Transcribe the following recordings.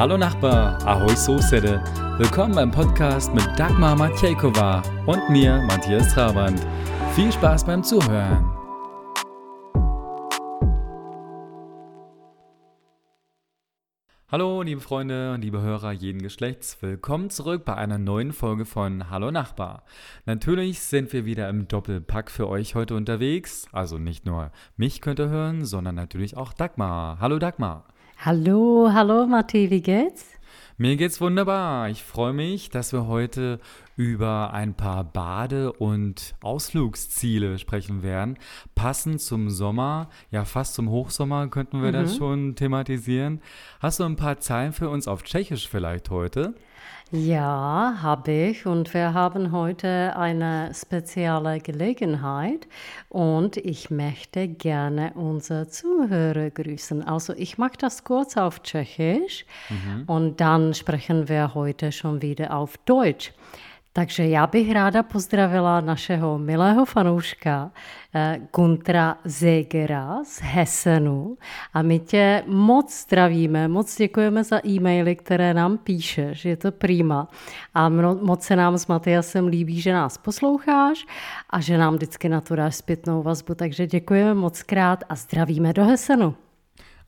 Hallo Nachbar, Ahoi Sosede. Willkommen beim Podcast mit Dagmar Matjejkova und mir, Matthias Trabant. Viel Spaß beim Zuhören. Hallo, liebe Freunde und liebe Hörer jeden Geschlechts. Willkommen zurück bei einer neuen Folge von Hallo Nachbar. Natürlich sind wir wieder im Doppelpack für euch heute unterwegs. Also nicht nur mich könnt ihr hören, sondern natürlich auch Dagmar. Hallo Dagmar. Hallo, hallo Matti, wie geht's? Mir geht's wunderbar. Ich freue mich, dass wir heute über ein paar Bade- und Ausflugsziele sprechen werden. Passend zum Sommer, ja fast zum Hochsommer könnten wir mhm. das schon thematisieren. Hast du ein paar Zeilen für uns auf Tschechisch vielleicht heute? Ja, habe ich. Und wir haben heute eine spezielle Gelegenheit. Und ich möchte gerne unsere Zuhörer grüßen. Also ich mache das kurz auf Tschechisch mhm. und dann sprechen wir heute schon wieder auf Deutsch. Takže já bych ráda pozdravila našeho milého fanouška eh, Guntra Zegera z Hesenu. A my tě moc zdravíme, moc děkujeme za e-maily, které nám píšeš, je to prima a moc se nám s Matyasem líbí, že nás posloucháš a že nám vždycky na to dáš zpětnou vazbu, takže děkujeme moc krát a zdravíme do Hesenu.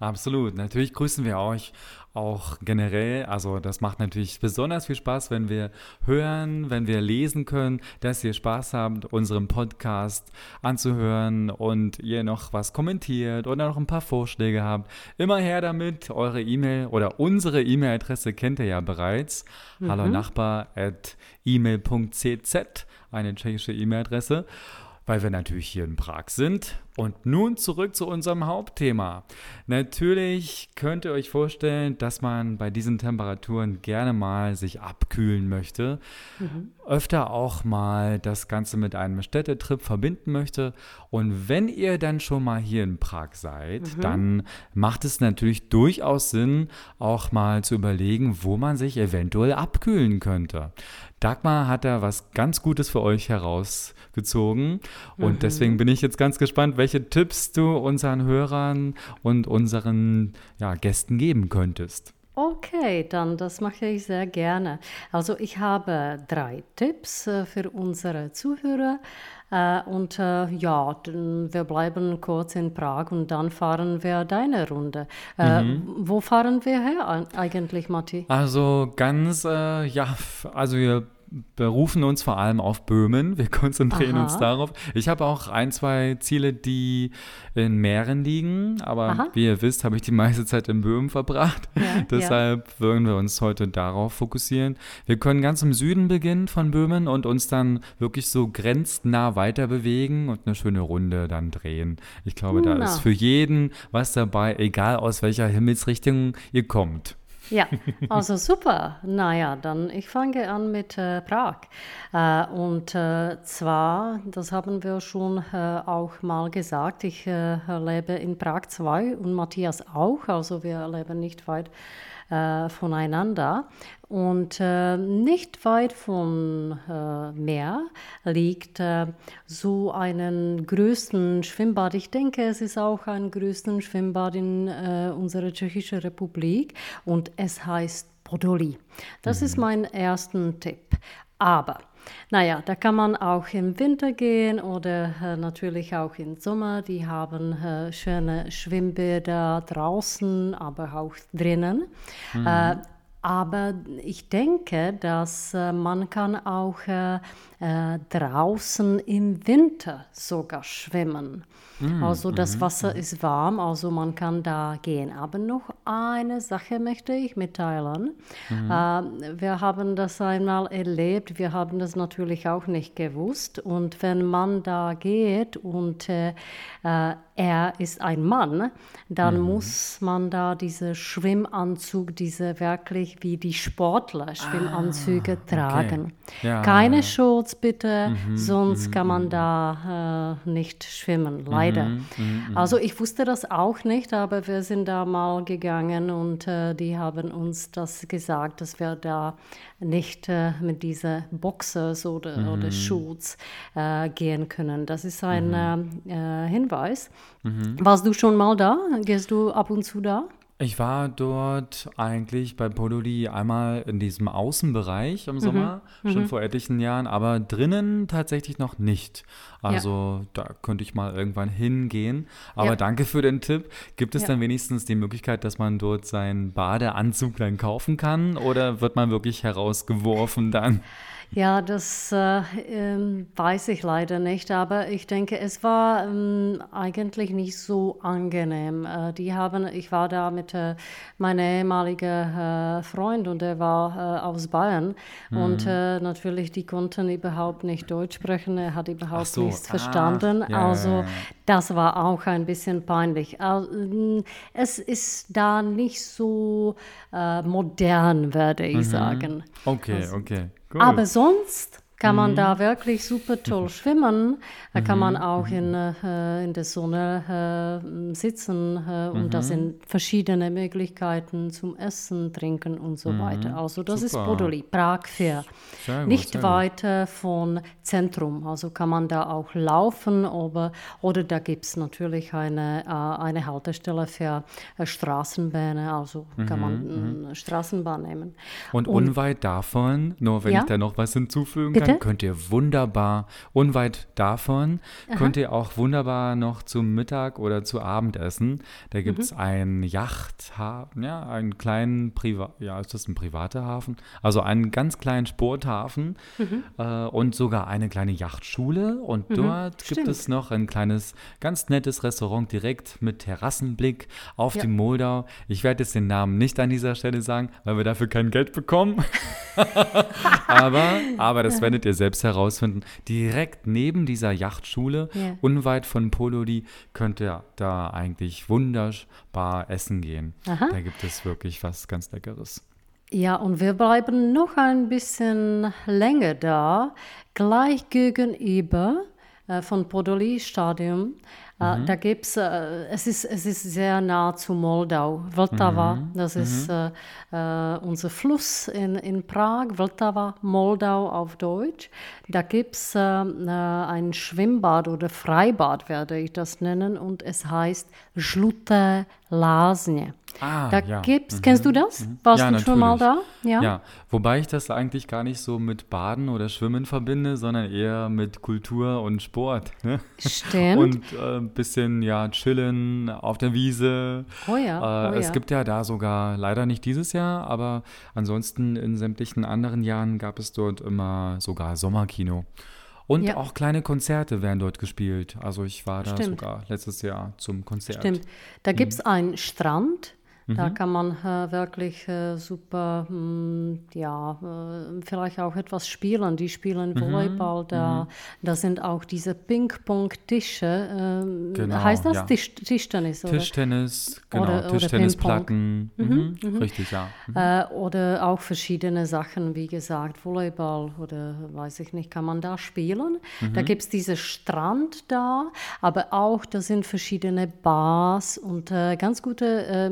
Absolut. Natürlich grüßen wir euch auch generell. Also das macht natürlich besonders viel Spaß, wenn wir hören, wenn wir lesen können, dass ihr Spaß habt, unseren Podcast anzuhören und ihr noch was kommentiert oder noch ein paar Vorschläge habt. Immer her damit. Eure E-Mail oder unsere E-Mail-Adresse kennt ihr ja bereits. Mhm. Hallo Nachbar at e-mail.cz, eine tschechische E-Mail-Adresse weil wir natürlich hier in Prag sind. Und nun zurück zu unserem Hauptthema. Natürlich könnt ihr euch vorstellen, dass man bei diesen Temperaturen gerne mal sich abkühlen möchte. Mhm. Öfter auch mal das Ganze mit einem Städtetrip verbinden möchte. Und wenn ihr dann schon mal hier in Prag seid, mhm. dann macht es natürlich durchaus Sinn, auch mal zu überlegen, wo man sich eventuell abkühlen könnte. Dagmar hat da was ganz Gutes für euch herausgezogen. Und mhm. deswegen bin ich jetzt ganz gespannt, welche Tipps du unseren Hörern und unseren ja, Gästen geben könntest. Okay, dann das mache ich sehr gerne. Also ich habe drei Tipps äh, für unsere Zuhörer. Äh, und äh, ja, wir bleiben kurz in Prag und dann fahren wir deine Runde. Äh, mhm. Wo fahren wir her eigentlich, Matti? Also ganz, ja, also wir berufen uns vor allem auf Böhmen. Wir konzentrieren Aha. uns darauf. Ich habe auch ein, zwei Ziele, die in Meeren liegen, aber Aha. wie ihr wisst, habe ich die meiste Zeit in Böhmen verbracht. Ja, Deshalb ja. würden wir uns heute darauf fokussieren. Wir können ganz im Süden beginnen von Böhmen und uns dann wirklich so grenznah weiter bewegen und eine schöne Runde dann drehen. Ich glaube, da ist für jeden was dabei, egal aus welcher Himmelsrichtung ihr kommt. Ja, also super. Naja, dann ich fange an mit äh, Prag. Äh, und äh, zwar, das haben wir schon äh, auch mal gesagt, ich äh, lebe in Prag 2 und Matthias auch, also wir leben nicht weit äh, voneinander. Und äh, nicht weit vom äh, Meer liegt äh, so einen größten Schwimmbad. Ich denke, es ist auch ein größten Schwimmbad in äh, unserer Tschechischen Republik und es heißt Podoli. Das mhm. ist mein erster Tipp. Aber naja, da kann man auch im Winter gehen oder äh, natürlich auch im Sommer. Die haben äh, schöne Schwimmbäder draußen, aber auch drinnen. Mhm. Äh, aber ich denke, dass äh, man kann auch äh, äh, draußen im Winter sogar schwimmen. Mm, also das mm, Wasser mm. ist warm, also man kann da gehen. Aber noch eine Sache möchte ich mitteilen. Mm. Äh, wir haben das einmal erlebt, wir haben das natürlich auch nicht gewusst. Und wenn man da geht und äh, äh er ist ein Mann, dann mhm. muss man da diese Schwimmanzug, diese wirklich wie die Sportler Schwimmanzüge ah, tragen. Okay. Ja, Keine ja. Shorts bitte, mhm, sonst mhm, kann man mhm. da äh, nicht schwimmen, leider. Mhm, mhm, also ich wusste das auch nicht, aber wir sind da mal gegangen und äh, die haben uns das gesagt, dass wir da nicht äh, mit diesen Boxers oder, mhm. oder Shoots äh, gehen können. Das ist ein mhm. äh, Hinweis. Mhm. Warst du schon mal da? Gehst du ab und zu da? Ich war dort eigentlich bei Podoli einmal in diesem Außenbereich im Sommer, schon vor etlichen Jahren, aber drinnen tatsächlich noch nicht. Also da könnte ich mal irgendwann hingehen. Aber Ja. danke für den Tipp. Gibt es Ja. dann wenigstens die Möglichkeit, dass man dort seinen Badeanzug dann kaufen kann oder wird man wirklich herausgeworfen dann? Ja, das äh, ähm, weiß ich leider nicht, aber ich denke, es war ähm, eigentlich nicht so angenehm. Äh, die haben, ich war da mit äh, meinem ehemaligen äh, Freund und der war äh, aus Bayern und äh, natürlich, die konnten überhaupt nicht Deutsch sprechen, er hat überhaupt so, nichts ah, verstanden. ja, also das war auch ein bisschen peinlich. Ähm, Es ist da nicht so äh, modern, würde ich sagen. Okay, okay. Cool. Aber sonst kann Mhm. man da wirklich super toll schwimmen. Da kann man auch in, äh, in der Sonne äh, sitzen äh, und das Mhm. sind verschiedene Möglichkeiten zum Essen, Trinken und so weiter. Also das Mhm. Super. ist Podoli, Prag Fair. Gut, Nicht weit von Zentrum, also kann man da auch laufen oder, oder da gibt es natürlich eine, äh, eine Haltestelle für äh, Straßenbahnen, also kann Mhm, man äh, Straßenbahn nehmen. Und, unweit davon, nur wenn Ja? ich da noch was hinzufügen Bitte? könnt ihr wunderbar, unweit davon, könnt ihr auch wunderbar noch zum Mittag oder zu Abend essen. Da gibt Mhm. es einen Yachthafen, ja, einen kleinen Privat, ja, ist das ein privater Hafen? Also einen ganz kleinen Sporthafen Mhm. äh, und sogar eine kleine Yachtschule. Und dort gibt stimmt. es noch ein kleines, ganz nettes Restaurant direkt mit Terrassenblick auf Ja. die Moldau. Ich werde jetzt den Namen nicht an dieser Stelle sagen, weil wir dafür kein Geld bekommen. aber, aber das werdet ihr selbst herausfinden. Direkt neben dieser Yachtschule, Ja. unweit von Polodi, könnt ihr da eigentlich wunderbar essen gehen. Aha. Da gibt es wirklich was ganz Leckeres. Ja, und wir bleiben noch ein bisschen länger da, gleich gegenüber äh, von Podoli Stadion. Äh, Da gibt es, äh, es, ist, es ist sehr nah zu Moldau. Vltava, das ist äh, äh, unser Fluss in, in Prag, Vltava, Moldau auf Deutsch. Da gibt es äh, ein Schwimmbad oder Freibad, werde ich das nennen, und es heißt Žluté Lázně. Ah, Da ja. gibt's, kennst du das? Warst Ja, du schon mal da? natürlich. Ja. Ja, wobei ich das eigentlich gar nicht so mit Baden oder Schwimmen verbinde, sondern eher mit Kultur und Sport. Ne? Stimmt. Und äh, ein bisschen, ja, chillen auf der Wiese. Oh ja, Äh, oh es ja. gibt ja da sogar, leider nicht dieses Jahr, aber ansonsten in sämtlichen anderen Jahren gab es dort immer sogar Sommerkino. Und Ja. auch kleine Konzerte werden dort gespielt. Also ich war da Stimmt. sogar letztes Jahr zum Konzert. Stimmt. Da gibt es Mhm. einen Strand. Da kann man äh, wirklich äh, super, mh, ja, äh, vielleicht auch etwas spielen. Die spielen Mhm. Volleyball da. Da sind auch diese Ping-Pong-Tische. ähm, Genau, heißt das ja. Tisch, Tischtennis? Oder? Tischtennis, genau, Oder- oder Tischtennisplatten. Mhm, Richtig, ja. Mhm. Äh, oder auch verschiedene Sachen, wie gesagt, Volleyball oder weiß ich nicht, kann man da spielen. Mhm. Da gibt es diesen Strand da, aber auch da sind verschiedene Bars und äh, ganz gute äh,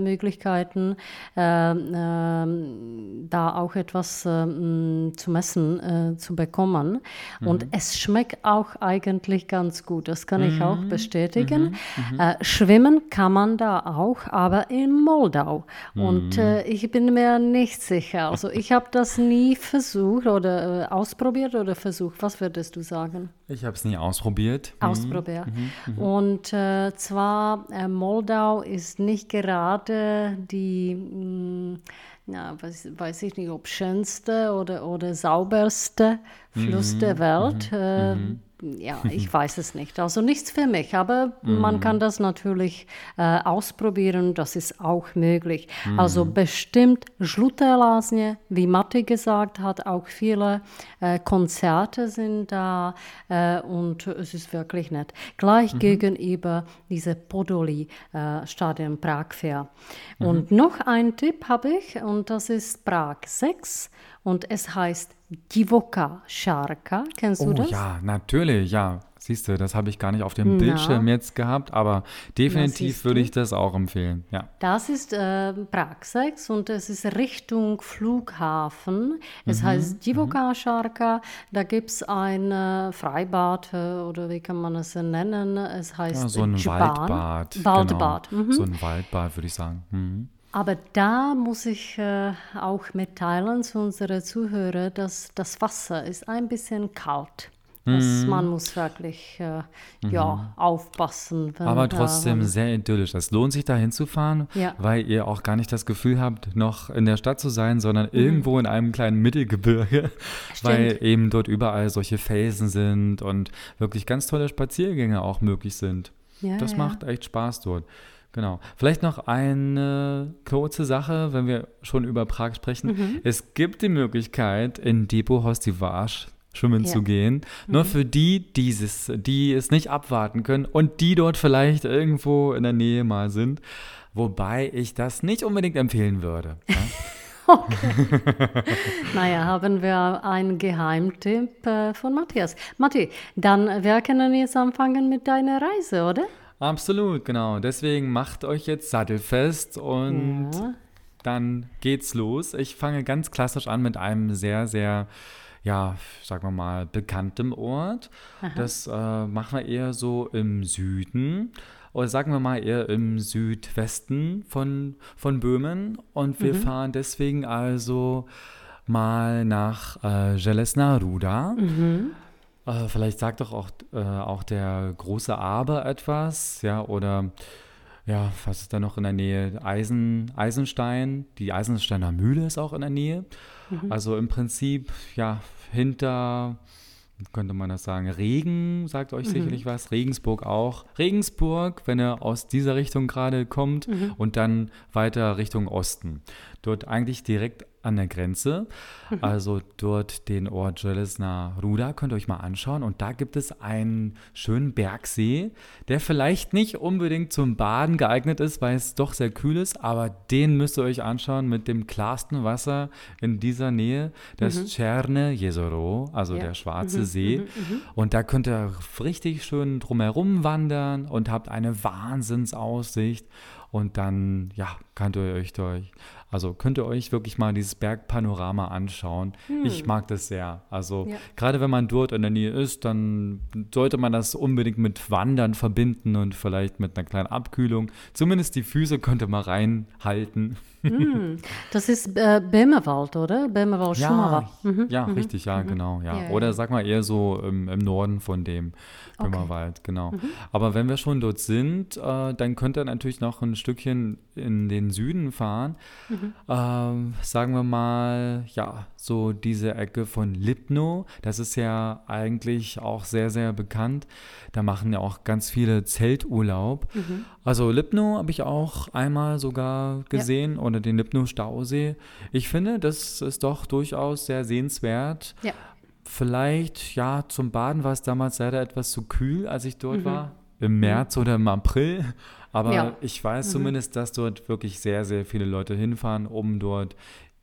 Möglichkeiten, ähm, ähm, da auch etwas ähm, zum Essen äh, zu bekommen. Und es schmeckt auch eigentlich ganz gut, das kann ich auch bestätigen. Äh, schwimmen kann man da auch, aber in Moldau. Und äh, ich bin mir nicht sicher. Also ich habe das nie versucht oder äh, ausprobiert oder versucht. Was würdest du sagen? Ich habe es nie ausprobiert. Ausprobiert. Und äh, zwar, äh, Moldau ist nicht gerade die, mh, na, weiß, weiß ich nicht, ob schönste oder, oder sauberste Fluss der Welt. Äh, ja, ich weiß es nicht. Also nichts für mich, aber man kann das natürlich äh, ausprobieren, das ist auch möglich. Also bestimmt Žluté wie Matti gesagt hat, auch viele äh, Konzerte sind da äh, und es ist wirklich nett. Gleich gegenüber diese Podoli äh, Stadion Prag Fair. Und noch ein Tipp habe ich und das ist Prag 6 und es heißt Divoka Šárka. Kennst du Oh das? ja, natürlich, ja. Siehst du, das habe ich gar nicht auf dem Na. Bildschirm jetzt gehabt, aber definitiv würde ich das auch empfehlen. Ja. Das ist äh, Prag 6 und es ist Richtung Flughafen. Es Mhm, heißt Divoka Šárka. Da gibt es ein äh, Freibad äh, oder wie kann man es nennen? Es heißt ja so ein Džban. Waldbad. Waldbad. Genau. Mhm. So ein Waldbad, würde ich sagen. Mhm. Aber da muss ich äh, auch mitteilen zu unseren Zuhörern, dass das Wasser ist ein bisschen kalt. Das, man muss wirklich äh, ja, aufpassen. wenn Aber trotzdem sehr idyllisch. Es lohnt sich da hinzufahren, Ja. weil ihr auch gar nicht das Gefühl habt, noch in der Stadt zu sein, sondern irgendwo in einem kleinen Mittelgebirge, weil eben dort überall solche Felsen sind und wirklich ganz tolle Spaziergänge auch möglich sind. Ja, das ja. macht echt Spaß dort. Genau. Vielleicht noch eine kurze Sache, wenn wir schon über Prag sprechen. Mhm. Es gibt die Möglichkeit, in Depot Hostivage schwimmen Ja. zu gehen. Nur für die, dieses, die es nicht abwarten können und die dort vielleicht irgendwo in der Nähe mal sind. Wobei ich das nicht unbedingt empfehlen würde. Ja? Naja, haben wir einen Geheimtipp äh, von Matthias. Matti, dann wir können jetzt anfangen mit deiner Reise, oder? Absolut, genau. Deswegen macht euch jetzt sattelfest und Ja. dann geht's los. Ich fange ganz klassisch an mit einem sehr, sehr, ja, sagen wir mal, bekanntem Ort. Das äh, machen wir eher so im Süden. Oder sagen wir mal eher im Südwesten von, von Böhmen. Und wir fahren deswegen also mal nach äh, Železná Ruda. Äh, vielleicht sagt doch auch, äh, auch der große Aber etwas, ja, oder ja, was ist da noch in der Nähe? Eisen, Eisenstein, die Eisensteiner Mühle ist auch in der Nähe. Also im Prinzip, ja, hinter, könnte man das sagen, Regen, sagt euch sicherlich was, Regensburg auch. Regensburg, wenn ihr aus dieser Richtung gerade kommt und dann weiter Richtung Osten. Dort eigentlich direkt an der Grenze. Also dort den Ort Železná Ruda könnt ihr euch mal anschauen. Und da gibt es einen schönen Bergsee, der vielleicht nicht unbedingt zum Baden geeignet ist, weil es doch sehr kühl ist, aber den müsst ihr euch anschauen mit dem klarsten Wasser in dieser Nähe, das Černé Jezero, also Ja. der Schwarze See. Und da könnt ihr richtig schön drumherum wandern und habt eine Wahnsinnsaussicht. Und dann, ja, könnt ihr euch durch, also könnt ihr euch wirklich mal dieses Bergpanorama anschauen. Ich mag das sehr. Also Ja. gerade wenn man dort in der Nähe ist, dann sollte man das unbedingt mit Wandern verbinden und vielleicht mit einer kleinen Abkühlung. Zumindest die Füße könnte man reinhalten. Das ist äh, Böhmerwald, oder? Böhmerwald. Ja, ja richtig, ja, genau. Ja. Ja. Oder sag mal eher so im, im Norden von dem Böhmerwald, genau. Aber wenn wir schon dort sind, äh, dann könnt ihr natürlich noch ein Stückchen in den Süden fahren. Ähm, sagen wir mal, ja, so diese Ecke von Lipno, das ist ja eigentlich auch sehr, sehr bekannt. Da machen ja auch ganz viele Zelturlaub. Also Lipno habe ich auch einmal sogar gesehen oder den Lipno-Stausee. Ich finde, das ist doch durchaus sehr sehenswert. Ja. Vielleicht, ja, zum Baden war es damals leider etwas zu kühl, als ich Mhm. dort war. Im März oder im April. Aber Ja. ich weiß zumindest, dass dort wirklich sehr, sehr viele Leute hinfahren, um dort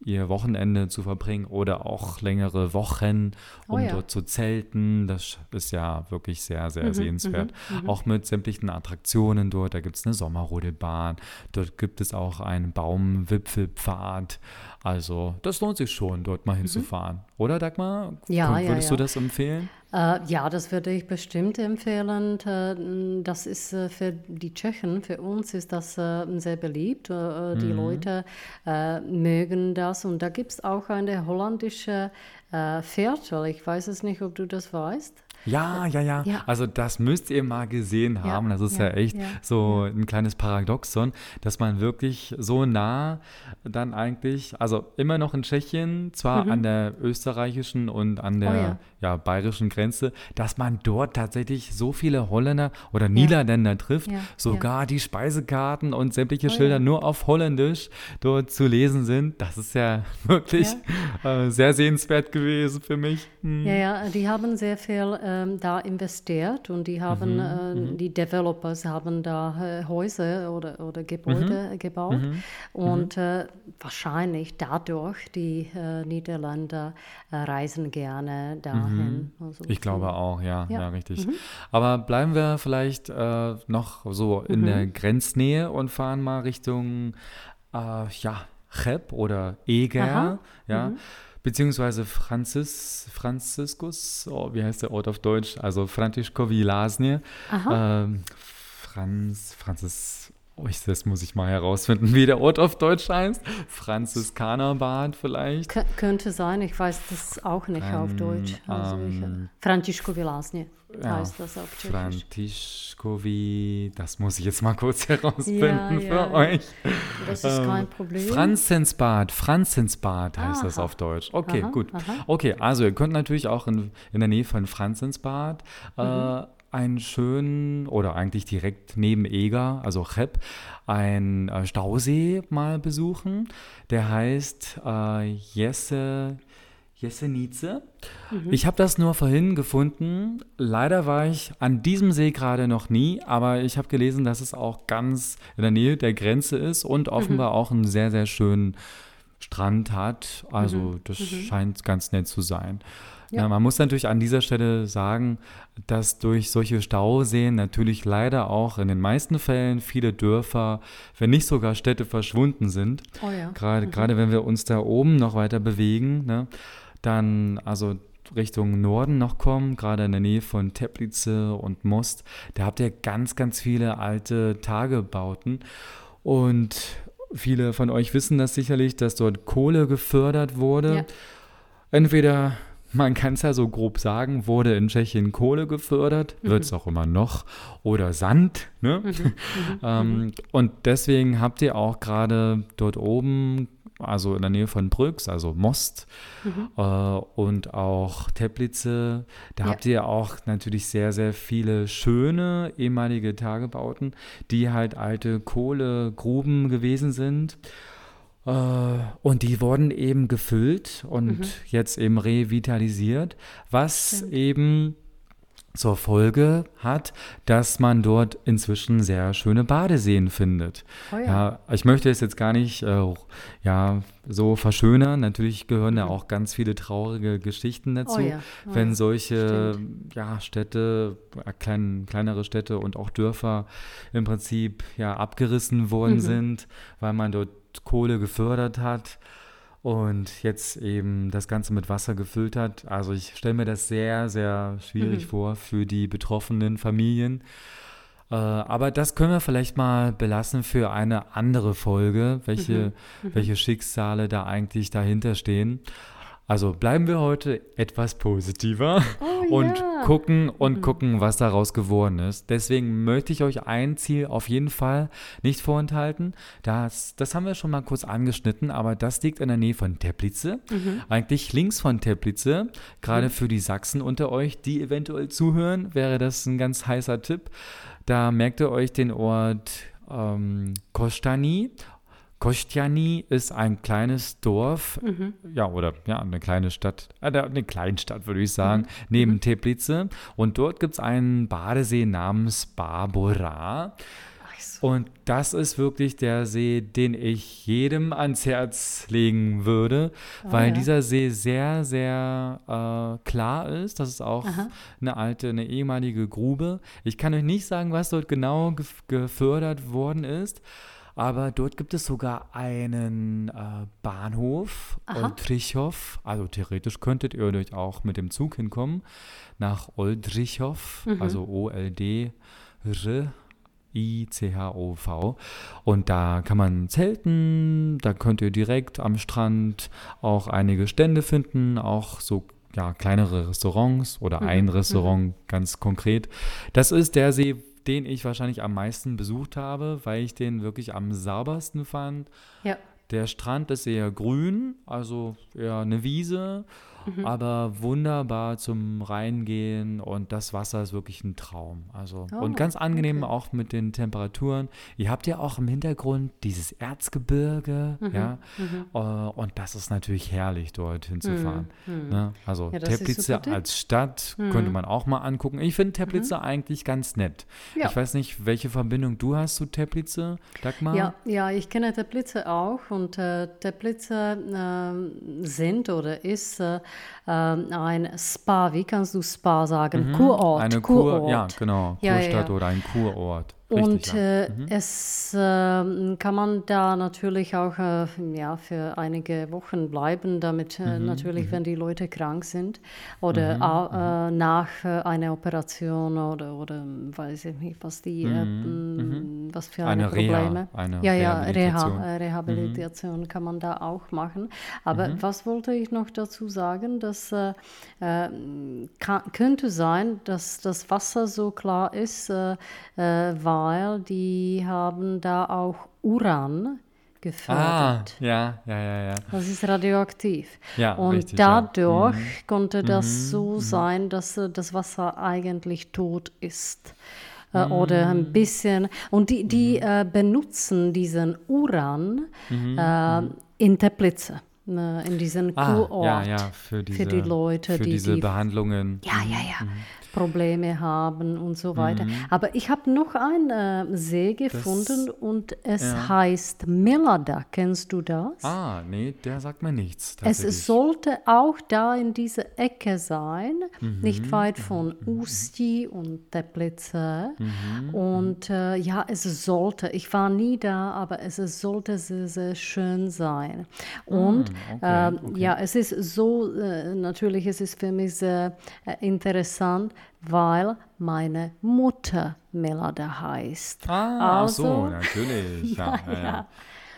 ihr Wochenende zu verbringen oder auch längere Wochen, um Oh ja. dort zu zelten. Das ist ja wirklich sehr, Mhm, sehr sehenswert. Auch mit sämtlichen Attraktionen dort. Da gibt es eine Sommerrodelbahn. Dort gibt es auch einen Baumwipfelpfad. Also das lohnt sich schon, dort mal hinzufahren. Oder Dagmar? Mhm. Ja, Kön- ja, Würdest ja. du das empfehlen? Äh, ja, das würde ich bestimmt empfehlen. Äh, Das ist äh, für die Tschechen, für uns ist das sehr beliebt. Die Leute äh, mögen das. Und da gibt es auch eine holländische Viertel. Ich weiß es nicht, ob du das weißt. Ja, ja, ja, Ja. Also das müsst ihr mal gesehen haben. das ist ja, ja, echt ja, so ein kleines Paradoxon, dass man wirklich so nah dann eigentlich, also immer noch in Tschechien, zwar an der österreichischen und an der Mhm. Oh ja. ja, bayerischen Grenze, dass man dort tatsächlich so viele Holländer oder Niederländer trifft, Ja, sogar die Speisekarten und sämtliche Oh Schilder ja. nur auf Holländisch dort zu lesen sind. Das ist ja wirklich äh, sehr sehenswert gewesen für mich. Hm. Ja, ja, die haben sehr viel ähm, da investiert und die haben, äh, die Developers haben da äh, Häuser oder, oder Gebäude gebaut und äh, wahrscheinlich dadurch die äh, Niederländer äh, reisen gerne dahin. Also Ich glaube auch, ja, ja, Ja. richtig. Aber bleiben wir vielleicht äh, noch so in der Grenznähe und fahren mal Richtung, äh, ja, Cheb oder Eger, Aha. ja. Beziehungsweise Franzis, Franziskus, oh, wie heißt der Ort auf Deutsch? Also Františkovi Lázně. Aha. Ähm, Franz, Franzis, Oh, das muss ich mal herausfinden, wie der Ort auf Deutsch heißt. Franziskanerbad vielleicht. K könnte sein, ich weiß das auch nicht ähm, auf Deutsch. Also ähm, Františko Vilásně ja, heißt das auf Tschechisch. Františkovi, das muss ich jetzt mal kurz herausfinden ja, für ja. euch. Das ist ähm, kein Problem. Franzensbad, Franzensbad heißt aha. das auf Deutsch. Okay, aha, gut. Aha. Okay, also ihr könnt natürlich auch in, in der Nähe von Franzensbad mhm. äh, einen schönen oder eigentlich direkt neben Eger, also Cheb, einen äh, Stausee mal besuchen. Der heißt äh, Jesse, Jesenice. Mhm. Ich habe das nur vorhin gefunden. Leider war ich an diesem See gerade noch nie, aber ich habe gelesen, dass es auch ganz in der Nähe der Grenze ist und offenbar mhm. auch einen sehr, sehr schönen Strand hat. Also mhm. das mhm. scheint ganz nett zu sein. Ja. ja. man muss natürlich an dieser Stelle sagen, dass durch solche Stauseen natürlich leider auch in den meisten Fällen viele Dörfer, wenn nicht sogar Städte verschwunden sind. Oh ja. Gerade, mhm. gerade wenn wir uns da oben noch weiter bewegen, ne, dann also Richtung Norden noch kommen, gerade in der Nähe von Teplice und Most, da habt ihr ganz, ganz viele alte Tagebauten. Und viele von euch wissen das sicherlich, dass dort Kohle gefördert wurde. Ja. Entweder man kann es ja so grob sagen, wurde in Tschechien Kohle gefördert, mhm. wird es auch immer noch, oder Sand. Ne? Mhm. Mhm. ähm, mhm. und deswegen habt ihr auch gerade dort oben, also in der Nähe von Brüx, also Most mhm. äh, und auch Teplice, da ja. habt ihr auch natürlich sehr, sehr viele schöne ehemalige Tagebauten, die halt alte Kohlegruben gewesen sind. Äh, und die wurden eben gefüllt und mhm. jetzt eben revitalisiert, was Stimmt. eben zur Folge hat, dass man dort inzwischen sehr schöne Badeseen findet. Oh ja. ja. ich möchte es jetzt gar nicht äh, ja, so verschönern. Natürlich gehören mhm. da auch ganz viele traurige Geschichten dazu, oh ja. Oh wenn solche ja, Städte, äh, klein, kleinere Städte und auch Dörfer im Prinzip ja abgerissen worden mhm. sind, weil man dort Kohle gefördert hat und jetzt eben das Ganze mit Wasser gefüllt hat. Also ich stelle mir das sehr, sehr schwierig mhm. vor für die betroffenen Familien. Äh, aber das können wir vielleicht mal belassen für eine andere Folge, welche, mhm. Mhm. welche Schicksale da eigentlich dahinter stehen. Also bleiben wir heute etwas positiver oh, und ja. gucken und mhm. gucken, was daraus geworden ist. Deswegen möchte ich euch ein Ziel auf jeden Fall nicht vorenthalten. Das, das haben wir schon mal kurz angeschnitten, aber das liegt in der Nähe von Teplice. Mhm. Eigentlich links von Teplice. Gerade mhm. für die Sachsen unter euch, die eventuell zuhören, wäre das ein ganz heißer Tipp. Da merkt ihr euch den Ort ähm, Kostani Kostiani ist ein kleines Dorf, mhm. ja, oder ja, eine kleine Stadt, äh, eine Kleinstadt, würde ich sagen, mhm. neben mhm. Teplice. Und dort gibt es einen Badesee namens Barbora. Und das ist wirklich der See, den ich jedem ans Herz legen würde, oh, weil ja. dieser See sehr, sehr äh, klar ist. Das ist auch Aha. eine alte, eine ehemalige Grube. Ich kann euch nicht sagen, was dort genau gefördert worden ist. Aber dort gibt es sogar einen äh, Bahnhof, Oldrichhof. Also theoretisch könntet ihr euch auch mit dem Zug hinkommen nach Oldrichhof, mhm. also O-L-D R I-C-H-O-V. Und da kann man zelten, da könnt ihr direkt am Strand auch einige Stände finden, auch so ja, kleinere Restaurants oder mhm. ein mhm. Restaurant ganz konkret. Das ist der See, den ich wahrscheinlich am meisten besucht habe, weil ich den wirklich am saubersten fand. Ja. Der Strand ist eher grün, also eher eine Wiese mhm. aber wunderbar zum Reingehen und das Wasser ist wirklich ein Traum. Also oh, und ganz angenehm okay. auch mit den Temperaturen. Ihr habt ja auch im Hintergrund dieses Erzgebirge, mhm. ja, mhm. Uh, und das ist natürlich herrlich, dort hinzufahren. Mhm. Mhm. Ne? Also ja, Teplice als Stadt könnte man auch mal angucken. Ich finde Teplice eigentlich ganz nett. Ja. Ich weiß nicht, welche Verbindung du hast zu Teplice, Dagmar? Ja, ja ich kenne Teplice auch und äh, Teplice äh, sind oder ist äh, ähm, ein Spa, wie kannst du Spa sagen? Mhm. Kurort. Eine Kur, Kurort. ja, genau. Ja, Kurstadt ja. oder ein Kurort. Richtig, und äh, mhm. es äh, kann man da natürlich auch äh, ja, für einige Wochen bleiben, damit äh, mhm. natürlich, mhm. wenn die Leute krank sind oder mhm. Äh, nach äh, einer Operation oder, oder weiß ich nicht, was die was für Eine eine, Reha, Probleme. eine ja, ja, Rehabilitation. Reha, äh, Rehabilitation kann man da auch machen. Aber was wollte ich noch dazu sagen? Das äh, äh, kann, könnte sein, dass das Wasser so klar ist, äh, äh, weil die haben da auch Uran Ah, gefördert. ja, ja, ja, ja. Das ist radioaktiv. Ja, und richtig, ja. Mhm. dadurch konnte das so sein, dass das Wasser eigentlich tot ist. Äh, Oder Mhm. ein bisschen. Und die, die äh, benutzen diesen Uran Mhm, in Teplice, äh, in diesen Ah, Kurort. ja, ja, für diese, die Leute, für die- diese die- Behandlungen. Ja, ja, ja. Probleme haben und so weiter. Mhm. Aber ich habe noch einen äh, See gefunden und es ja. heißt Melada. Kennst du das? Ah, nee, der sagt mir nichts. Es sollte auch da in dieser Ecke sein, Mhm, nicht weit von Usti und Teplice. Mhm, Und äh, ja, es sollte, ich war nie da, aber es sollte sehr, sehr schön sein. Und Ah, okay, ähm, ja, es ist so, äh, natürlich, es ist für mich sehr äh, interessant, weil meine Mutter Melada heißt. Ah, ach so, Also- natürlich. Ja, ja, ja.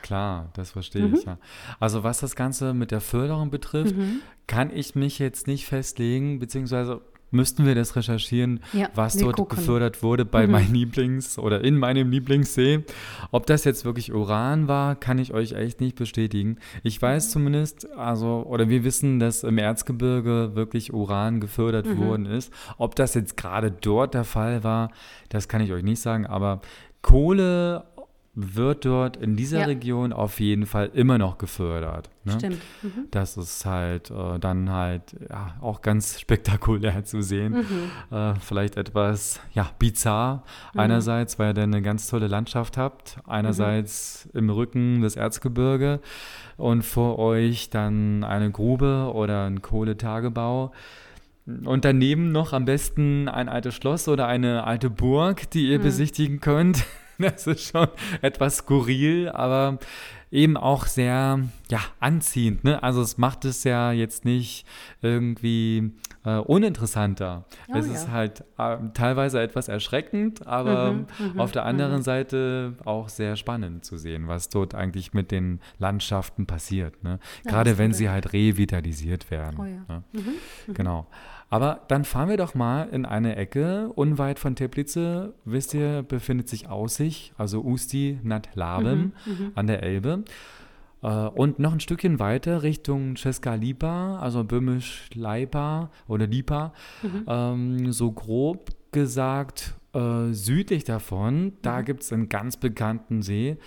Klar, das verstehe ich, ja. Also was das Ganze mit der Förderung betrifft, Mhm. kann ich mich jetzt nicht festlegen, beziehungsweise müssten wir das recherchieren, Ja, was dort gucken. Mhm. gefördert wurde bei meinem Lieblings- oder in meinem Lieblingssee. Ob das jetzt wirklich Uran war, kann ich euch echt nicht bestätigen. Ich weiß Mhm. zumindest, also, oder wir wissen, dass im Erzgebirge wirklich Uran gefördert Mhm. worden ist. Ob das jetzt gerade dort der Fall war, das kann ich euch nicht sagen, aber Kohle wird dort in dieser Ja. Region auf jeden Fall immer noch gefördert. Ne? Stimmt. Mhm. Das ist halt äh, dann halt ja, auch ganz spektakulär zu sehen. Mhm. Äh, vielleicht etwas ja, bizarr. Einerseits, weil ihr dann eine ganz tolle Landschaft habt. Einerseits im Rücken das Erzgebirge und vor euch dann eine Grube oder ein Kohletagebau. Und daneben noch am besten ein altes Schloss oder eine alte Burg, die ihr besichtigen könnt. Das ist schon etwas skurril, aber eben auch sehr ja, anziehend. Ne? Also es macht es ja jetzt nicht irgendwie äh, uninteressanter. Oh es ja. ist halt äh, teilweise etwas erschreckend, aber Mhm, auf der anderen Seite auch sehr spannend zu sehen, was dort eigentlich mit den Landschaften passiert. Ne? Gerade wenn sie halt revitalisiert werden. Oh ja. Ne? Genau. Aber dann fahren wir doch mal in eine Ecke, unweit von Teplice, wisst ihr, befindet sich Aussich, also Usti nad Labem an der Elbe. Äh, Und noch ein Stückchen weiter Richtung Česká Lipa, also böhmisch Leipa oder Lipa, ähm, so grob gesagt äh, südlich davon, da gibt es einen ganz bekannten See.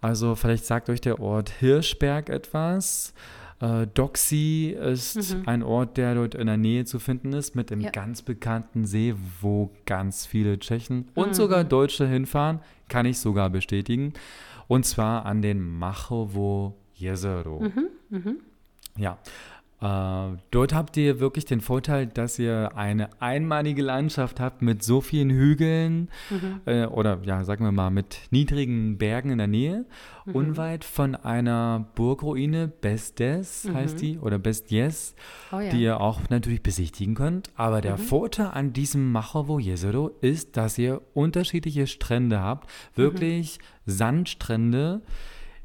Also vielleicht sagt euch der Ort Hirschberg etwas. Äh, Doxy ist ein Ort, der dort in der Nähe zu finden ist, mit einem Ja. ganz bekannten See, wo ganz viele Tschechen und sogar Deutsche hinfahren, kann ich sogar bestätigen. Und zwar an den Machovo Jezero. Ja. Äh, dort habt ihr wirklich den Vorteil, dass ihr eine einmalige Landschaft habt mit so vielen Hügeln äh, oder ja, sagen wir mal mit niedrigen Bergen in der Nähe, unweit von einer Burgruine, Bestes heißt die oder Bestjes, Oh ja. die ihr auch natürlich besichtigen könnt. Aber der Vorteil an diesem Machovo Jezero ist, dass ihr unterschiedliche Strände habt, wirklich Sandstrände.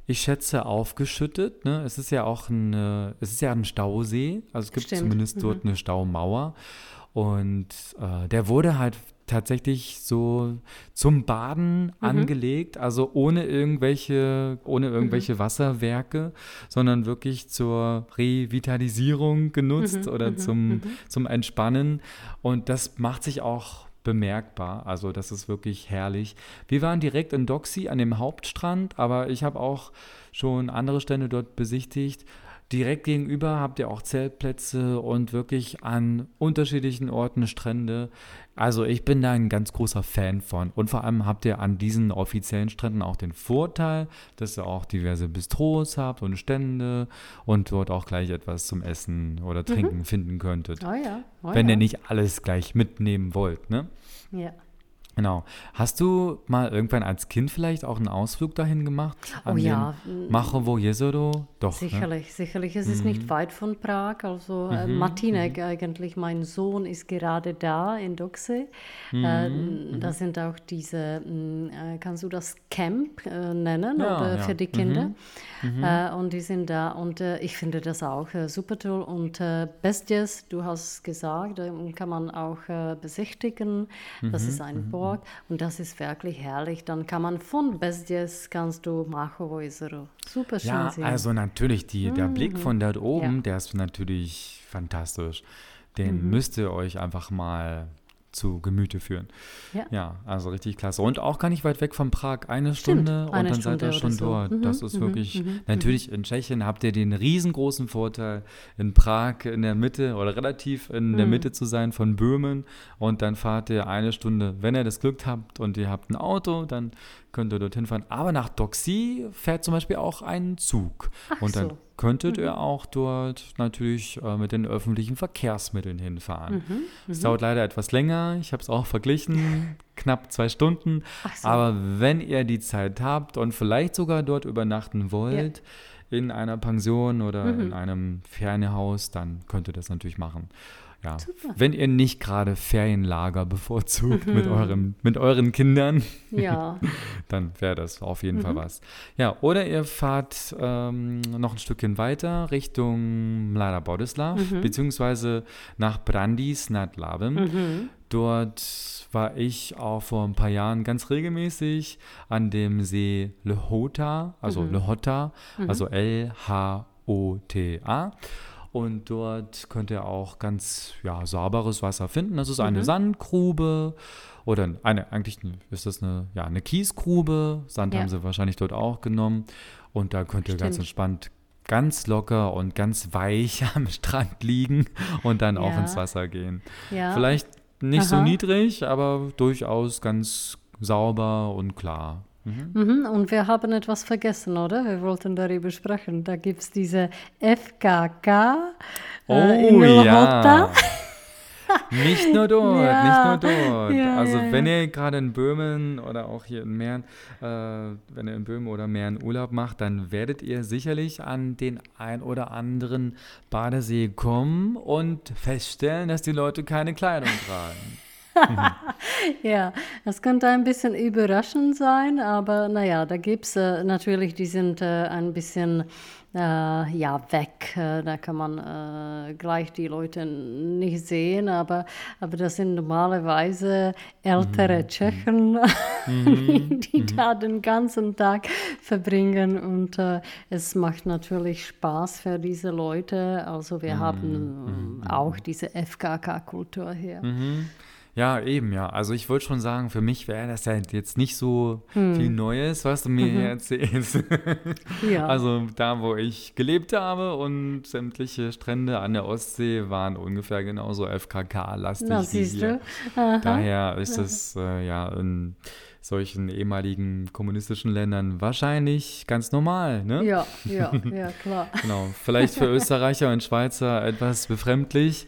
Ich schätze aufgeschüttet. Ne? Es ist ja auch ein, äh, es ist ja ein Stausee. Also es gibt Stimmt. zumindest dort eine Staumauer. Und äh, der wurde halt tatsächlich so zum Baden angelegt, also ohne irgendwelche, ohne irgendwelche Wasserwerke, sondern wirklich zur Revitalisierung genutzt oder zum, zum Entspannen. Und das macht sich auch bemerkbar. Also das ist wirklich herrlich. Wir waren direkt in Doxy an dem Hauptstrand, aber ich habe auch schon andere Strände dort besichtigt. Direkt gegenüber habt ihr auch Zeltplätze und wirklich an unterschiedlichen Orten Strände. Also ich bin da ein ganz großer Fan von. Und vor allem habt ihr an diesen offiziellen Stränden auch den Vorteil, dass ihr auch diverse Bistros habt und Stände und dort auch gleich etwas zum Essen oder Trinken finden könntet. Oh ja. Oh wenn ja. ihr nicht alles gleich mitnehmen wollt, ne? Ja. Genau. Hast du mal irgendwann als Kind vielleicht auch einen Ausflug dahin gemacht? Oh An ja, den Machovo Jezero? Doch. Ne? Sicherlich, sicherlich. Es ist nicht weit von Prag. Also äh, Martinek eigentlich, mein Sohn ist gerade da in Doxe. Äh, da sind auch diese, mh, äh, kannst du das Camp äh, nennen Ja, oder ja. für die Kinder? Äh, und die sind da und äh, ich finde das auch super toll. Und Bestjes, du hast gesagt, äh, kann man auch besichtigen. Das ist ein Burg und das ist wirklich herrlich. Dann kann man von Bestjes kannst du Jezero super schön Ja, sehen. also natürlich, die, der Blick von dort oben, Ja. der ist natürlich fantastisch. Den müsst ihr euch einfach mal zu Gemüte führen. Ja. Ja, also richtig klasse. Und auch gar nicht weit weg von Prag, eine Stimmt, Stunde und eine dann seid ihr Stunde schon so. dort. Mhm, das ist mhm, wirklich, mhm, natürlich in Tschechien habt ihr den riesengroßen Vorteil, in Prag in der Mitte oder relativ in Mhm. der Mitte zu sein von Böhmen und dann fahrt ihr eine Stunde, wenn ihr das Glück habt und ihr habt ein Auto, dann könnt ihr dorthin fahren. Aber nach Doxy fährt zum Beispiel auch ein Zug. Ach und dann so. Könntet ihr auch dort natürlich äh, mit den öffentlichen Verkehrsmitteln hinfahren. Es dauert leider etwas länger. Ich habe es auch verglichen. Knapp zwei Stunden. So. Aber wenn ihr die Zeit habt und vielleicht sogar dort übernachten wollt, in einer Pension oder Mhm. in einem Ferienhaus, dann könnt ihr das natürlich machen. Ja. Super. Wenn ihr nicht gerade Ferienlager bevorzugt mit, Mhm. eurem, mit euren Kindern, Ja, dann wäre das auf jeden Mhm. Fall was. Ja, oder ihr fahrt ähm, noch ein Stückchen weiter Richtung Mlada Boleslav, Mhm. beziehungsweise nach Brandis nad Labem. Dort war ich auch vor ein paar Jahren ganz regelmäßig an dem See Lehota, also Mhm. Lehota, also L-H-O-T-A. Und dort könnt ihr auch ganz ja, sauberes Wasser finden. Das ist eine Sandgrube oder eine, eigentlich ist das eine, ja, eine Kiesgrube. Sand Ja. haben sie wahrscheinlich dort auch genommen. Und da könnt ihr ganz Stimmt. entspannt, ganz locker und ganz weich am Strand liegen und dann auch Ja. ins Wasser gehen. ja. Vielleicht nicht so Aha. niedrig, aber durchaus ganz sauber und klar. Mhm. Mhm, und wir haben etwas vergessen, oder? Wir wollten darüber sprechen. Da gibt es diese FKK äh, in Oh Lhota. ja. Nicht nur dort, Ja, nicht nur dort. ja, also ja, wenn ihr gerade in Böhmen oder auch hier in Mähren, äh, wenn ihr in Böhmen oder Mähren Urlaub macht, dann werdet ihr sicherlich an den ein oder anderen Badesee kommen und feststellen, dass die Leute keine Kleidung tragen. Ja, das könnte ein bisschen überraschend sein, aber naja, da gibt es äh, natürlich, die sind äh, ein bisschen äh, ja, weg. Äh, da kann man äh, gleich die Leute nicht sehen, aber, aber das sind normalerweise ältere Tschechen, die da den ganzen Tag verbringen und äh, es macht natürlich Spaß für diese Leute. Also wir haben äh, auch diese FKK-Kultur hier. Ja, eben, ja. Also ich wollte schon sagen, für mich wäre das ja jetzt nicht so Hm. viel Neues, was du mir hier erzählst. Ja. Also da, wo ich gelebt habe und sämtliche Strände an der Ostsee waren ungefähr genauso FKK-lastig Na, wie siehst hier. Daher ist es äh, ja in solchen ehemaligen kommunistischen Ländern wahrscheinlich ganz normal, ne? Ja, ja, ja, klar. Genau. Vielleicht für Österreicher und Schweizer etwas befremdlich.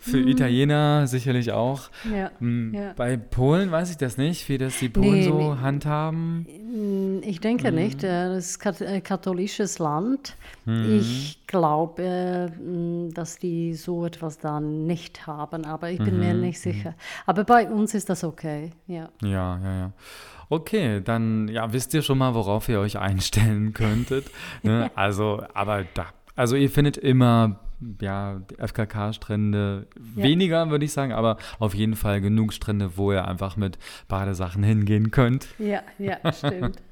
Für Mhm. Italiener sicherlich auch. Ja, Hm, ja. Bei Polen weiß ich das nicht, wie das die Polen Nee, so nee. handhaben. Mm, Ich denke nicht. äh, Das ist kat äh, katholisches Land. Mhm. Ich glaube, äh, dass die so etwas da nicht haben, aber ich bin Mhm, mir nicht sicher. Aber bei uns ist das okay. Ja. Ja, ja, ja. Okay, dann ja, wisst ihr schon mal, worauf ihr euch einstellen könntet. Ne? Also, aber da, also ihr findet immer ja, FKK-Strände Ja. weniger, würde ich sagen, aber auf jeden Fall genug Strände, wo ihr einfach mit Badesachen hingehen könnt. Ja, ja, stimmt.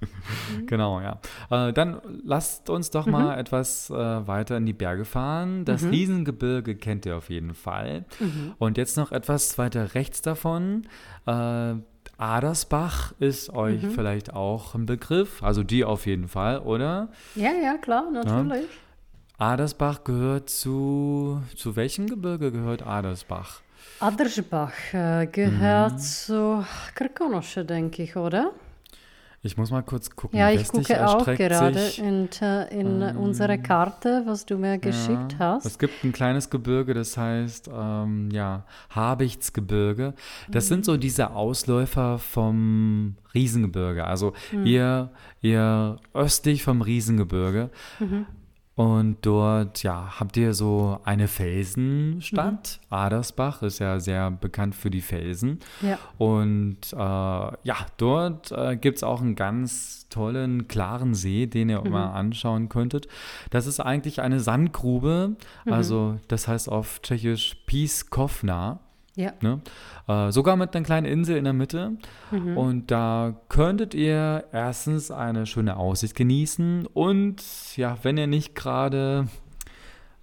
Genau, ja. Äh, dann lasst uns doch mal etwas äh, weiter in die Berge fahren. Das Riesengebirge kennt ihr auf jeden Fall. Und jetzt noch etwas weiter rechts davon. Äh, Adersbach ist euch vielleicht auch ein Begriff. Also die auf jeden Fall, oder? Ja, ja, klar, natürlich. Adersbach gehört zu. Zu welchem Gebirge gehört Adersbach? Addersbach äh, gehört Mhm. zu Krkonosche, denke ich, oder? Ich muss mal kurz gucken. Ja, ich Westlich gucke auch gerade sich- in, in unsere Karte, was du mir geschickt Ja, hast. Es gibt ein kleines Gebirge, das heißt, ähm, ja, Habichtsgebirge. Das sind Mhm. so diese Ausläufer vom Riesengebirge. Also Mhm. eher, eher östlich vom Riesengebirge. Mhm. Und dort, ja, habt ihr so eine Felsenstadt. Mhm. Adersbach ist ja sehr bekannt für die Felsen. Ja. Und äh, ja, dort äh, gibt es auch einen ganz tollen, klaren See, den ihr mal anschauen könntet. Das ist eigentlich eine Sandgrube. Also, das heißt auf Tschechisch Piskowna. Ja. Ne? Äh, sogar mit einer kleinen Insel in der Mitte. Und da könntet ihr erstens eine schöne Aussicht genießen und ja, wenn ihr nicht gerade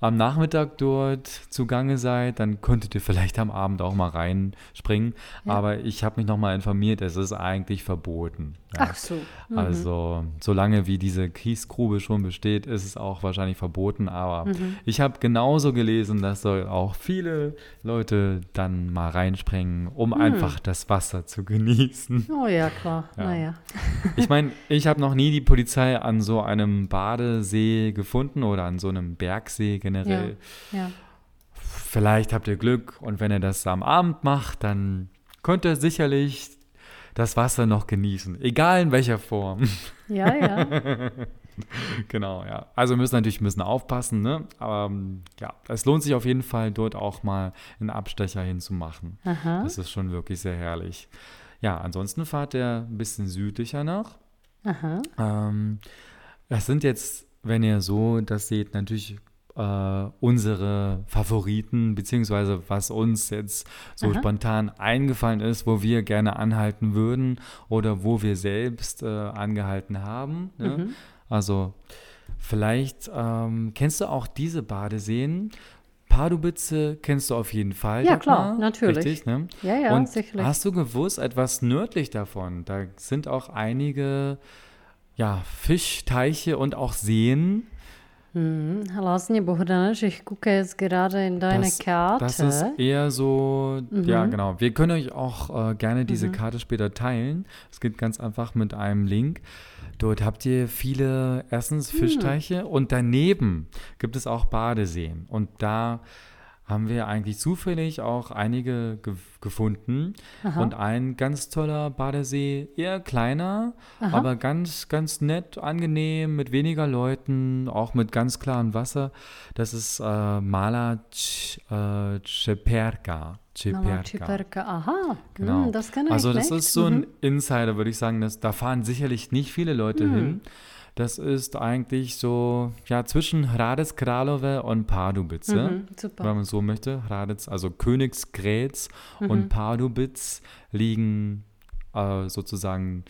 am Nachmittag dort zugange seid, dann könntet ihr vielleicht am Abend auch mal reinspringen. Aber ich habe mich nochmal informiert, es ist eigentlich verboten. Ja. Ach so. Also solange wie diese Kiesgrube schon besteht, ist es auch wahrscheinlich verboten. Aber ich habe genauso gelesen, dass soll auch viele Leute dann mal reinspringen, um einfach das Wasser zu genießen. Oh ja, klar. Ja. Naja. Ich meine, ich habe noch nie die Polizei an so einem Badesee gefunden oder an so einem Bergsee generell. Ja. Vielleicht habt ihr Glück und wenn ihr das am Abend macht, dann könnt ihr sicherlich das Wasser noch genießen, egal in welcher Form. Ja, ja. genau, ja. Also müssen natürlich ein bisschen aufpassen, ne? Aber ähm, ja, es lohnt sich auf jeden Fall, dort auch mal einen Abstecher hinzumachen. Aha. Das ist schon wirklich sehr herrlich. Ja, ansonsten fahrt ihr ein bisschen südlicher noch. Aha. Ähm, das sind jetzt, wenn ihr so das seht, natürlich äh, unsere Favoriten, beziehungsweise was uns jetzt so Aha. spontan eingefallen ist, wo wir gerne anhalten würden oder wo wir selbst äh, angehalten haben. Ne? Mhm. Also vielleicht ähm, kennst du auch diese Badeseen. Pardubice kennst du auf jeden Fall. Ja, klar, natürlich. Richtig, ne? Ja, ja, Und sicherlich. hast du gewusst, etwas nördlich davon, da sind auch einige ja, Fischteiche und auch Seen. Hm, Hlasně Bohdaneš, ich gucke jetzt gerade in deine Das, Karte. das ist eher so, Mhm. ja genau. Wir können euch auch äh, gerne diese Karte später teilen. Es geht ganz einfach mit einem Link. Dort habt ihr viele, erstens Mhm. Fischteiche und daneben gibt es auch Badeseen. Und da haben wir eigentlich zufällig auch einige ge gefunden. Aha. Und ein ganz toller Badesee, eher kleiner, Aha. aber ganz, ganz nett, angenehm, mit weniger Leuten, auch mit ganz klarem Wasser. Das ist äh, Mala Ch- äh, Cheperka. Mama Cheperka. Ciperka. Aha, Genau. hm, das kann ich also das ist so ein Mhm. Insider, würde ich sagen. Das, da fahren sicherlich nicht viele Leute Hm. hin. Das ist eigentlich so, ja, zwischen Hradec Králové und Pardubice Mhm, wenn man so möchte. Hradec, also Königsgrätz Mhm. und Pardubice liegen äh, sozusagen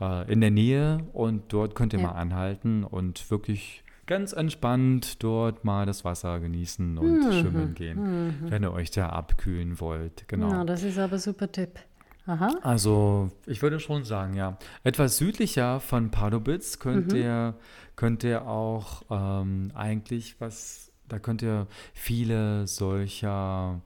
äh, in der Nähe und dort könnt ihr Ja. mal anhalten und wirklich ganz entspannt dort mal das Wasser genießen und Mhm. schwimmen gehen, wenn ihr euch da abkühlen wollt. Genau. Ja, das ist aber super Tipp. Aha. Also, ich würde schon sagen, ja. Etwas südlicher von Pardubice könnt Mhm. ihr, könnt ihr auch ähm, eigentlich was, da könnt ihr viele solcher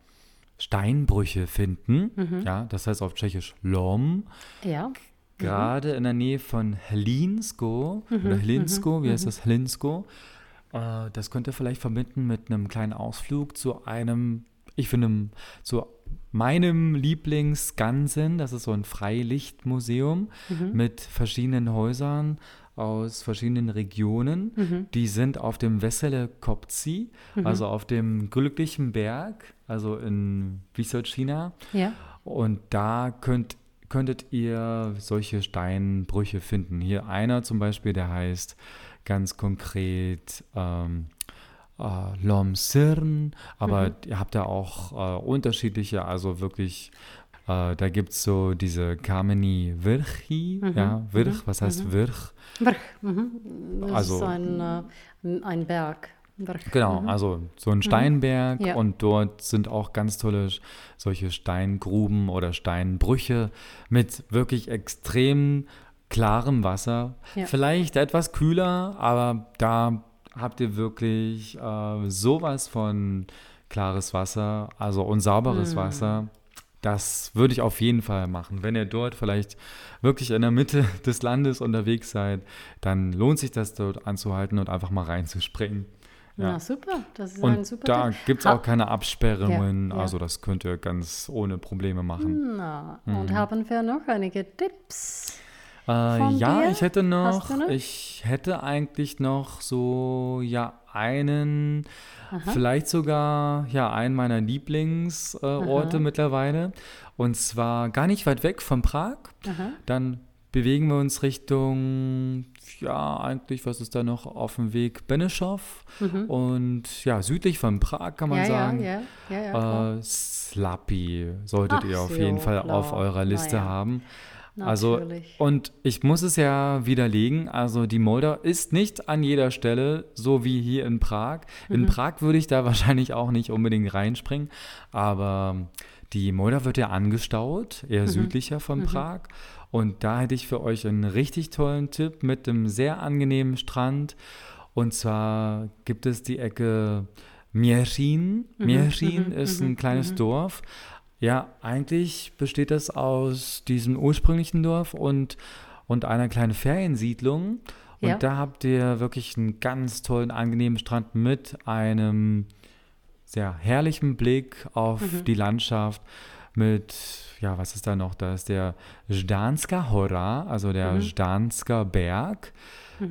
Steinbrüche finden. Mhm. Ja, das heißt auf Tschechisch Lom. Ja. Gerade in der Nähe von Hlinsko Mhm, oder Hlinsko, wie heißt das? Hlinsko. Äh, das könnt ihr vielleicht verbinden mit einem kleinen Ausflug zu einem, ich finde, zu meinem Lieblingsskansen. Das ist so ein Freilichtmuseum Mhm. mit verschiedenen Häusern aus verschiedenen Regionen. Mhm. Die sind auf dem Wessele Kopzi, also auf dem glücklichen Berg, also in Wysochina. Ja. Und da könnt, könntet ihr solche Steinbrüche finden. Hier einer zum Beispiel, der heißt ganz konkret ähm, äh, Lom Sirn, aber ihr habt da auch äh, unterschiedliche, also wirklich, äh, da gibt es so diese Kameni Virchi, ja, Virch, was heißt Virch? Vrch. Mhm. Das Also- ist ein, äh, ein Berg. Vrch. Genau, also so ein Steinberg Ja. und dort sind auch ganz tolle solche Steingruben oder Steinbrüche mit wirklich extrem klarem Wasser. Ja. Vielleicht etwas kühler, aber da habt ihr wirklich äh, sowas von klares Wasser, also und sauberes Wasser. das würde ich auf jeden Fall machen. Wenn ihr dort vielleicht wirklich in der Mitte des Landes unterwegs seid, dann lohnt sich das dort anzuhalten und einfach mal reinzuspringen. Ja. Na super, das ist und ein super da gibt es auch keine Absperrungen, Ja, ja. also das könnt ihr ganz ohne Probleme machen. Na, Mhm. und haben wir noch einige Tipps? Äh, ja, dir? ich hätte noch, ich hätte eigentlich noch so, ja, einen, Aha. vielleicht sogar, ja, einen meiner Lieblingsorte äh, mittlerweile. Und zwar gar nicht weit weg von Prag. Aha. Dann bewegen wir uns Richtung, ja, eigentlich, was ist da noch auf dem Weg? Benešov. Und ja, südlich von Prag kann man Mhm. ja, sagen. ja, ja, ja. Äh, Slappy solltet Ach ihr auf so, jeden Fall auf klar. eurer Liste Na Also, und ich muss es ja widerlegen, also die Moldau ist nicht an jeder Stelle so wie hier in Prag. In Mhm. Prag würde ich da wahrscheinlich auch nicht unbedingt reinspringen, aber die Moldau wird ja angestaut, eher Mhm. südlicher von Prag. Und da hätte ich für euch einen richtig tollen Tipp mit einem sehr angenehmen Strand. Und zwar gibt es die Ecke Mierzin. Mhm, Mierzin ist ein kleines Dorf. Ja, eigentlich besteht das aus diesem ursprünglichen Dorf und, und einer kleinen Feriensiedlung. Und Ja. da habt ihr wirklich einen ganz tollen, angenehmen Strand mit einem sehr herrlichen Blick auf Mhm. die Landschaft mit, ja, was ist da noch? Da ist der Ždanska Hora, also der Mhm. Ždansker Berg.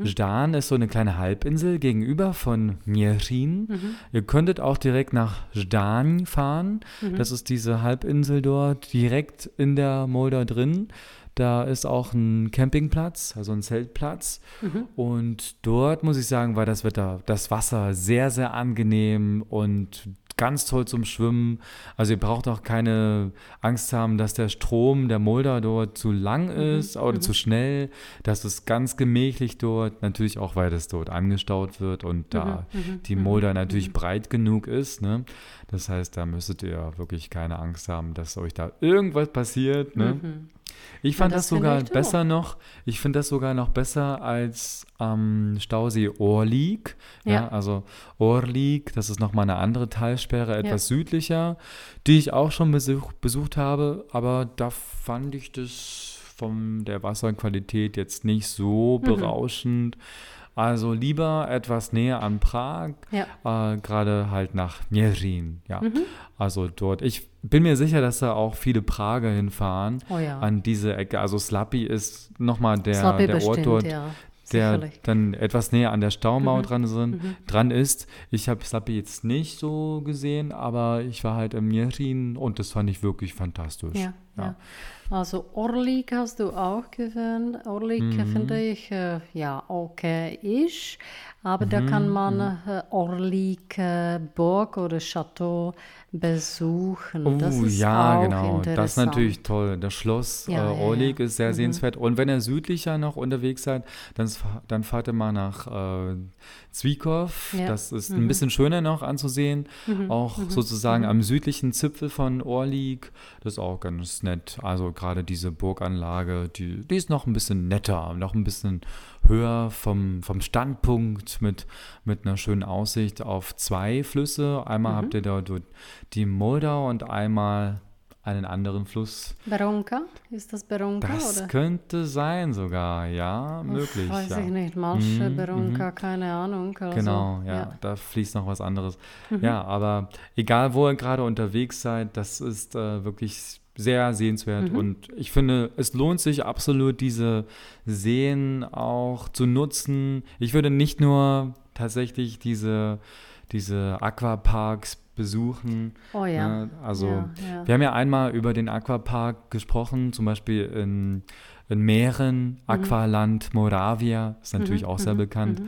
Ždan ist so eine kleine Halbinsel gegenüber von Mierzin. Mhm. Ihr könntet auch direkt nach Ždan fahren. Das ist diese Halbinsel dort direkt in der Moldau drin. Da ist auch ein Campingplatz, also ein Zeltplatz. Mhm. Und dort muss ich sagen, war das Wetter, das Wasser sehr, sehr angenehm und ganz toll zum Schwimmen. Also ihr braucht auch keine Angst haben, dass der Strom der Moldau dort zu lang ist oder zu schnell. Das ist ganz gemächlich dort. Natürlich auch, weil das dort angestaut wird und da die Moldau natürlich breit genug ist. Ne? Das heißt, da müsstet ihr wirklich keine Angst haben, dass euch da irgendwas passiert. Ne? Ich fand das das, finde sogar besser noch. Ich finde das sogar noch besser als am Stausee Orlik. Ja. Ja. also Orlik, das ist nochmal eine andere Talsperre, etwas südlicher, die ich auch schon besuch, besucht habe, aber da fand ich das von der Wasserqualität jetzt nicht so Mhm. Also lieber etwas näher an Prag, Ja. äh, gerade halt nach Mierzin. Ja, Mhm. also dort. Ich bin mir sicher, dass da auch viele Prager hinfahren Oh ja. an diese Ecke. Also Slappy ist nochmal der, Slappy der Ort dort, ja. der Sicherlich. dann etwas näher an der Staumauer Mhm. dran, sind, dran ist. Ich habe Slappy jetzt nicht so gesehen, aber ich war halt im Mierzin und das fand ich wirklich fantastisch. Ja, ja. Also Orlik hast du auch gewählt. Orlik Mhm. finde ich äh, ja okay ist, aber da Mhm, kann man äh, Orlik äh, Burg oder Chateau besuchen. Oh das ist ja, auch genau. interessant. Das ist natürlich toll. Das Schloss Ja, äh, Orlik ja. ist sehr sehenswert. Und wenn ihr südlicher noch unterwegs seid, dann, dann fahrt ihr mal nach äh, Zwickov. Ja. Mhm. Das ist ein bisschen schöner noch anzusehen. Auch sozusagen am südlichen Zipfel von Orlik. Das ist auch ganz nett. Also gerade diese Burganlage, die, die ist noch ein bisschen netter, noch ein bisschen höher vom, vom Standpunkt mit, mit einer schönen Aussicht auf zwei Flüsse. Einmal Mhm. habt ihr da dort die Moldau und einmal einen anderen Fluss. Beronka? Ist das Beronka Das oder? könnte sein sogar, ja, möglich. Weiß ja. ich nicht. Malsche, Mhm, Beronka, keine Ahnung. Also, Genau, ja, da fließt noch was anderes. Ja, aber egal, wo ihr gerade unterwegs seid, das ist äh, wirklich sehr sehenswert und ich finde, es lohnt sich absolut, diese Seen auch zu nutzen. Ich würde nicht nur tatsächlich diese, diese Aquaparks besuchen. Oh ja. ne? Also, ja, ja. wir haben ja einmal über den Aquapark gesprochen, zum Beispiel in, in Mähren, Aqualand Moravia, ist natürlich auch sehr bekannt.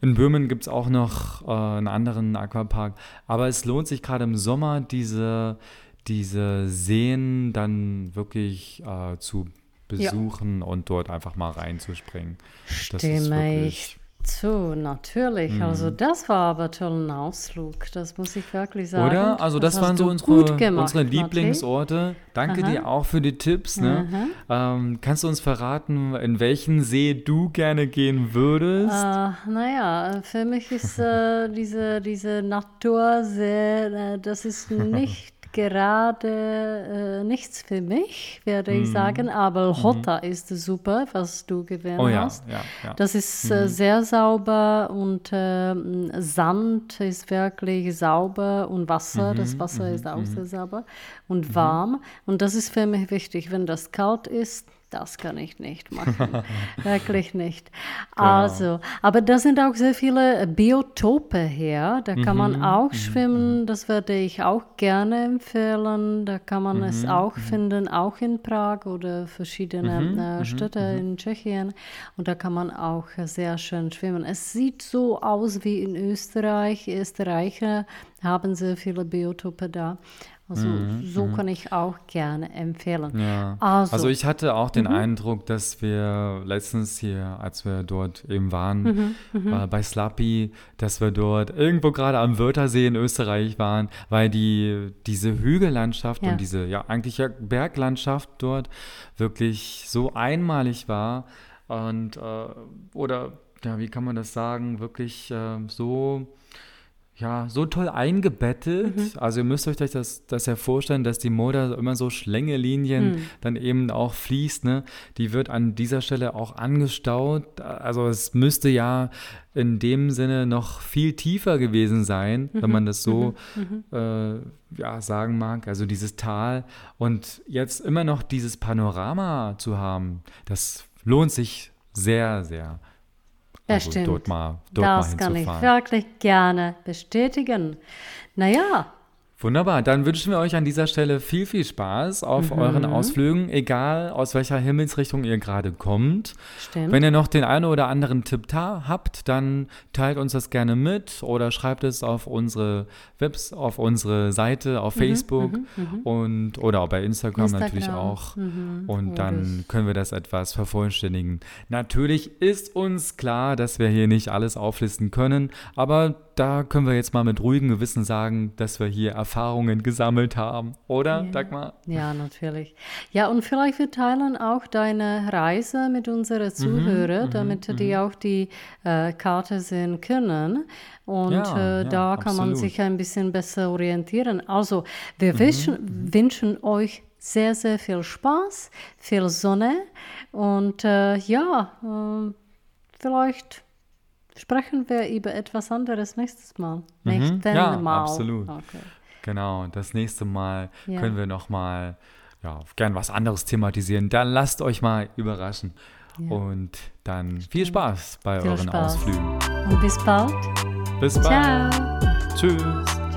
In Böhmen gibt es auch noch äh, einen anderen Aquapark, aber es lohnt sich gerade im Sommer, diese, diese Seen dann wirklich äh, zu besuchen und dort einfach mal reinzuspringen. Das Stimme ich zu, natürlich. Mhm. Also das war aber toll ein Ausflug, das muss ich wirklich sagen. Oder? Also das, hast waren so unsere, gemacht, unsere. Lieblingsorte. Danke Aha. dir auch für die Tipps. Ne? Ähm, kannst du uns verraten, in welchen See du gerne gehen würdest? Äh, naja, für mich ist äh, diese, diese Natur sehr, äh, das ist nicht gerade äh, nichts für mich, werde ich sagen, aber Hotta ist super, was du gewählt Oh ja, hast. ja, ja. Das ist äh, sehr sauber und ähm, Sand ist wirklich sauber und Wasser, das Wasser ist auch sehr sauber und warm. Und das ist für mich wichtig. Wenn das kalt ist, das kann ich nicht machen. Wirklich nicht. Also, aber da sind auch sehr viele Biotope hier. Da kann man auch schwimmen. Das würde ich auch gerne empfehlen. Da kann man es auch finden, auch in Prag oder verschiedene äh, Städte in Tschechien. Und da kann man auch sehr schön schwimmen. Es sieht so aus wie in Österreich. Österreicher haben sehr viele Biotope da. Also so kann ich auch gerne empfehlen. Ja. Also, Also, ich hatte auch Mhm. den Eindruck, dass wir letztens hier, als wir dort eben waren, Mhm, äh, bei Slappy, dass wir dort irgendwo gerade am Wörthersee in Österreich waren, weil die diese Hügellandschaft Ja. und diese ja eigentlich ja Berglandschaft dort wirklich so einmalig war und äh, oder ja, wie kann man das sagen, wirklich äh, so ja, so toll eingebettet. Mhm. Also ihr müsst euch das, das ja vorstellen, dass die Moder immer so Schlängelinien Mhm. dann eben auch fließt. Ne? Die wird an dieser Stelle auch angestaut. Also es müsste ja in dem Sinne noch viel tiefer gewesen sein, Mhm. wenn man das so äh, ja, sagen mag. Also dieses Tal. Und jetzt immer noch dieses Panorama zu haben, das lohnt sich sehr, sehr. Das stimmt. dort mal, dort mal das kann ich wirklich gerne bestätigen. Naja, Wunderbar, dann wünschen wir euch an dieser Stelle viel, viel Spaß auf Mhm. euren Ausflügen, egal aus welcher Himmelsrichtung ihr gerade kommt. stimmt. Wenn ihr noch den einen oder anderen Tipp ta- habt, dann teilt uns das gerne mit oder schreibt es auf unsere Webs, auf unsere Seite, auf Facebook und oder auch bei Instagram, natürlich Instagram, auch. mhm, Und dann können wir das etwas vervollständigen. Natürlich ist uns klar, dass wir hier nicht alles auflisten können, aber da können wir jetzt mal mit ruhigem Gewissen sagen, dass wir hier Erfahrungen gesammelt haben, oder, Dagmar? Ja, natürlich. Ja, und vielleicht wir teilen auch deine Reise mit unseren Zuhörern, damit die auch die äh, Karte sehen können. Und Ja, äh, ja, da kann man absolut. sich ein bisschen besser orientieren. Also, wir wünschen, wünschen euch sehr, sehr viel Spaß, viel Sonne und äh, ja, äh, vielleicht sprechen wir über etwas anderes nächstes Mal. Nächsten Ja, Mal. absolut. Okay. Genau, das nächste Mal Ja. können wir nochmal ja, gern was anderes thematisieren. Dann lasst euch mal überraschen. Und dann viel Spaß bei Viel euren Spaß. Ausflügen. Und bis bald. Bis bald. Ciao. Tschüss.